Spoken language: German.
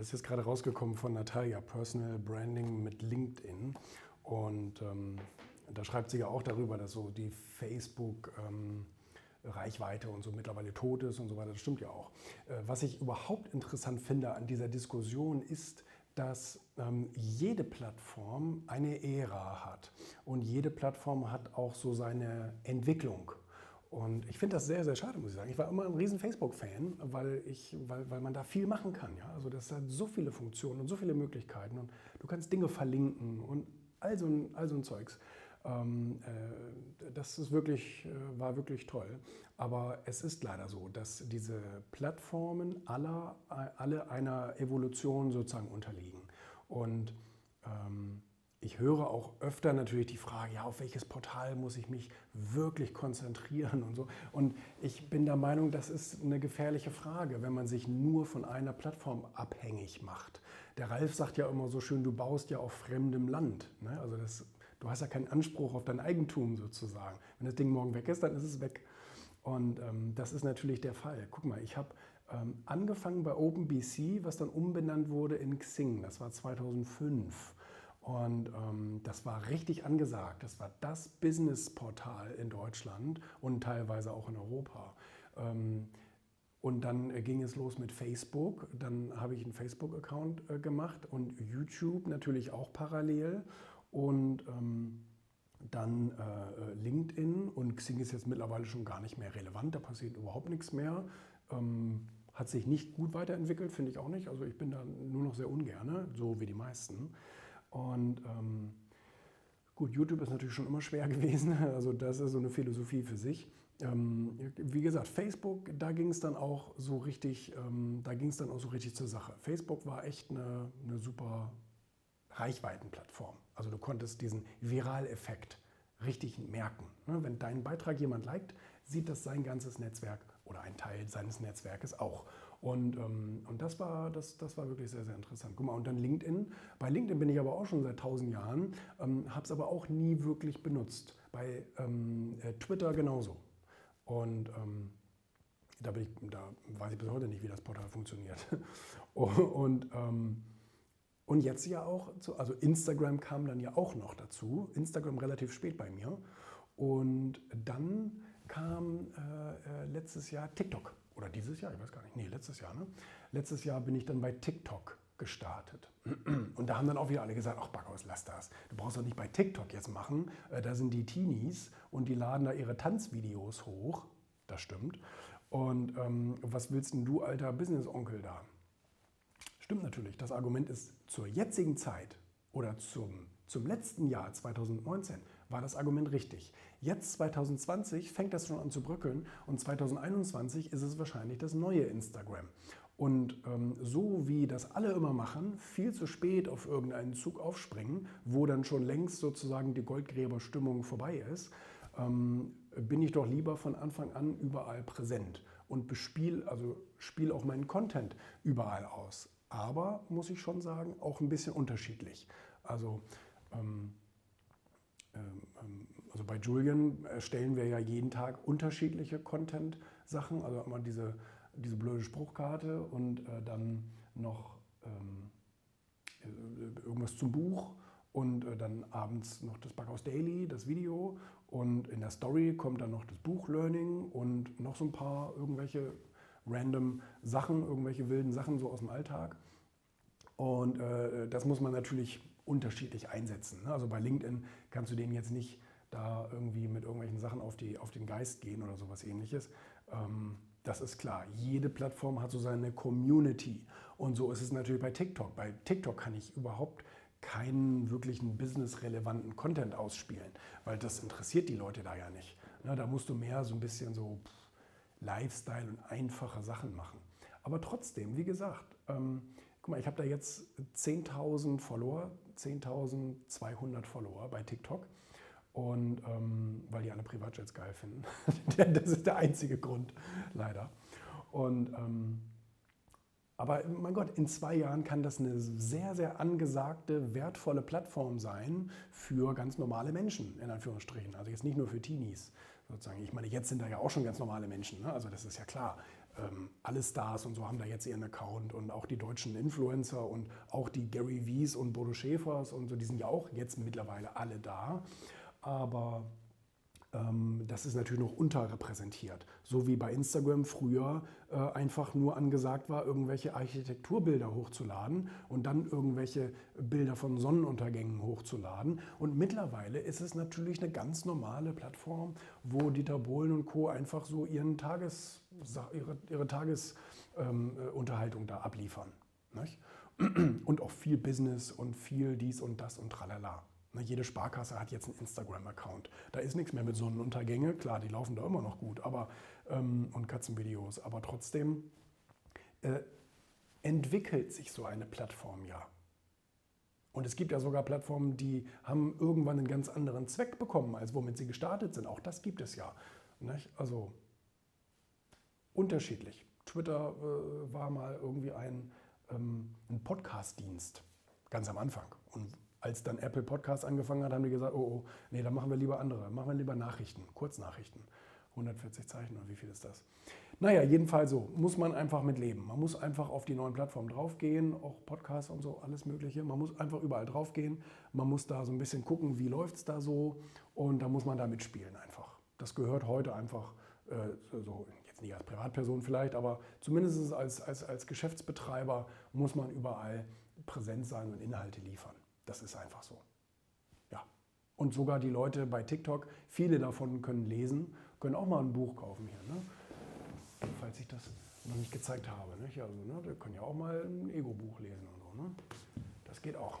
Das ist jetzt gerade rausgekommen von Natalia, Personal Branding mit LinkedIn. Und ähm, da schreibt sie ja auch darüber, dass so die Facebook... Ähm, Reichweite und so mittlerweile tot ist und so weiter. Das stimmt ja auch. Äh, was ich überhaupt interessant finde an dieser Diskussion ist, dass ähm, jede Plattform eine Ära hat und jede Plattform hat auch so seine Entwicklung. Und ich finde das sehr, sehr schade, muss ich sagen. Ich war immer ein riesen Facebook-Fan, weil, weil, weil man da viel machen kann. Ja? Also das hat so viele Funktionen und so viele Möglichkeiten und du kannst Dinge verlinken und all so ein, all so ein Zeugs. Ähm, äh, das ist wirklich, äh, war wirklich toll. Aber es ist leider so, dass diese Plattformen aller, alle einer Evolution sozusagen unterliegen. Und ähm, ich höre auch öfter natürlich die Frage, ja, auf welches Portal muss ich mich wirklich konzentrieren und so. Und ich bin der Meinung, das ist eine gefährliche Frage, wenn man sich nur von einer Plattform abhängig macht. Der Ralf sagt ja immer so schön, du baust ja auf fremdem Land. Ne? Also das, du hast ja keinen Anspruch auf dein Eigentum sozusagen. Wenn das Ding morgen weg ist, dann ist es weg. Und ähm, das ist natürlich der Fall. Guck mal, ich habe ähm, angefangen bei OpenBC, was dann umbenannt wurde in Xing. Das war 2005. Und ähm, das war richtig angesagt. Das war das Business-Portal in Deutschland und teilweise auch in Europa. Ähm, und dann äh, ging es los mit Facebook. Dann habe ich einen Facebook-Account äh, gemacht und YouTube natürlich auch parallel. Und ähm, dann äh, LinkedIn und Xing ist jetzt mittlerweile schon gar nicht mehr relevant. Da passiert überhaupt nichts mehr. Ähm, hat sich nicht gut weiterentwickelt, finde ich auch nicht. Also ich bin da nur noch sehr ungerne, so wie die meisten. Und ähm, gut, YouTube ist natürlich schon immer schwer gewesen. Also das ist so eine Philosophie für sich. Ähm, wie gesagt, Facebook, da ging es dann auch so richtig, ähm, da ging es dann auch so richtig zur Sache. Facebook war echt eine, eine super Reichweitenplattform. Also du konntest diesen Viraleffekt richtig merken. Ne, wenn deinen Beitrag jemand liked, sieht das sein ganzes Netzwerk oder ein Teil seines Netzwerkes auch. Und, ähm, und das, war, das, das war wirklich sehr, sehr interessant. Guck mal, und dann LinkedIn. Bei LinkedIn bin ich aber auch schon seit tausend Jahren, ähm, habe es aber auch nie wirklich benutzt. Bei ähm, äh, Twitter genauso. Und ähm, da, bin ich, da weiß ich bis heute nicht, wie das Portal funktioniert. und, ähm, und jetzt ja auch, also Instagram kam dann ja auch noch dazu. Instagram relativ spät bei mir. Und dann kam äh, äh letztes Jahr TikTok oder dieses Jahr, ich weiß gar nicht, nee, letztes Jahr, ne? Letztes Jahr bin ich dann bei TikTok gestartet. Und da haben dann auch wieder alle gesagt, ach Backhaus, lass das. Du brauchst doch nicht bei TikTok jetzt machen. Äh, da sind die Teenies und die laden da ihre Tanzvideos hoch. Das stimmt. Und ähm, was willst denn du, alter Business-Onkel, da? Stimmt natürlich. Das Argument ist zur jetzigen Zeit oder zum, zum letzten Jahr 2019 war das Argument richtig. Jetzt 2020 fängt das schon an zu bröckeln und 2021 ist es wahrscheinlich das neue Instagram. Und ähm, so wie das alle immer machen, viel zu spät auf irgendeinen Zug aufspringen, wo dann schon längst sozusagen die Goldgräberstimmung vorbei ist, ähm, bin ich doch lieber von Anfang an überall präsent und bespiel, also spiele auch meinen Content überall aus. Aber muss ich schon sagen, auch ein bisschen unterschiedlich. Also ähm, also bei Julian erstellen wir ja jeden Tag unterschiedliche Content-Sachen. Also immer diese, diese blöde Spruchkarte und äh, dann noch ähm, äh, irgendwas zum Buch und äh, dann abends noch das Backhaus Daily, das Video und in der Story kommt dann noch das Buch Learning und noch so ein paar irgendwelche random Sachen, irgendwelche wilden Sachen so aus dem Alltag. Und äh, das muss man natürlich unterschiedlich einsetzen. Ne? Also bei LinkedIn kannst du denen jetzt nicht da irgendwie mit irgendwelchen Sachen auf, die, auf den Geist gehen oder sowas ähnliches. Ähm, das ist klar. Jede Plattform hat so seine Community. Und so ist es natürlich bei TikTok. Bei TikTok kann ich überhaupt keinen wirklichen businessrelevanten Content ausspielen, weil das interessiert die Leute da ja nicht. Ne, da musst du mehr so ein bisschen so Lifestyle und einfache Sachen machen. Aber trotzdem, wie gesagt, ähm, guck mal, ich habe da jetzt 10.000 Follower, 10.200 Follower bei TikTok. Und ähm, weil die alle Privatjets geil finden. das ist der einzige Grund, leider. Und, ähm, aber mein Gott, in zwei Jahren kann das eine sehr, sehr angesagte, wertvolle Plattform sein für ganz normale Menschen, in Anführungsstrichen. Also jetzt nicht nur für Teenies sozusagen. Ich meine, jetzt sind da ja auch schon ganz normale Menschen, ne? also das ist ja klar. Ähm, alle Stars und so haben da jetzt ihren Account und auch die deutschen Influencer und auch die Gary V's und Bodo Schäfers und so, die sind ja auch jetzt mittlerweile alle da. Aber das ist natürlich noch unterrepräsentiert. So wie bei Instagram früher äh, einfach nur angesagt war, irgendwelche Architekturbilder hochzuladen und dann irgendwelche Bilder von Sonnenuntergängen hochzuladen. Und mittlerweile ist es natürlich eine ganz normale Plattform, wo Dieter Bohlen und Co. einfach so ihren Tages, ihre, ihre Tagesunterhaltung ähm, da abliefern. Und auch viel Business und viel dies und das und tralala. Jede Sparkasse hat jetzt einen Instagram-Account. Da ist nichts mehr mit Sonnenuntergänge. Klar, die laufen da immer noch gut aber, ähm, und Katzenvideos. Aber trotzdem äh, entwickelt sich so eine Plattform ja. Und es gibt ja sogar Plattformen, die haben irgendwann einen ganz anderen Zweck bekommen, als womit sie gestartet sind. Auch das gibt es ja. Nicht? Also unterschiedlich. Twitter äh, war mal irgendwie ein, ähm, ein Podcast-Dienst, ganz am Anfang. Und als dann Apple Podcast angefangen hat, haben die gesagt, oh, oh, nee, dann machen wir lieber andere, machen wir lieber Nachrichten, Kurznachrichten. 140 Zeichen und wie viel ist das? Naja, jedenfalls so, muss man einfach mit leben. Man muss einfach auf die neuen Plattformen draufgehen, auch Podcasts und so, alles Mögliche. Man muss einfach überall draufgehen. Man muss da so ein bisschen gucken, wie läuft es da so und da muss man da mitspielen einfach. Das gehört heute einfach äh, so, jetzt nicht als Privatperson vielleicht, aber zumindest als, als, als Geschäftsbetreiber muss man überall präsent sein und Inhalte liefern. Das ist einfach so. Ja. Und sogar die Leute bei TikTok, viele davon können lesen, können auch mal ein Buch kaufen hier. Ne? Falls ich das noch nicht gezeigt habe. Nicht? Also, ne, die können ja auch mal ein Ego-Buch lesen und so. Ne? Das geht auch.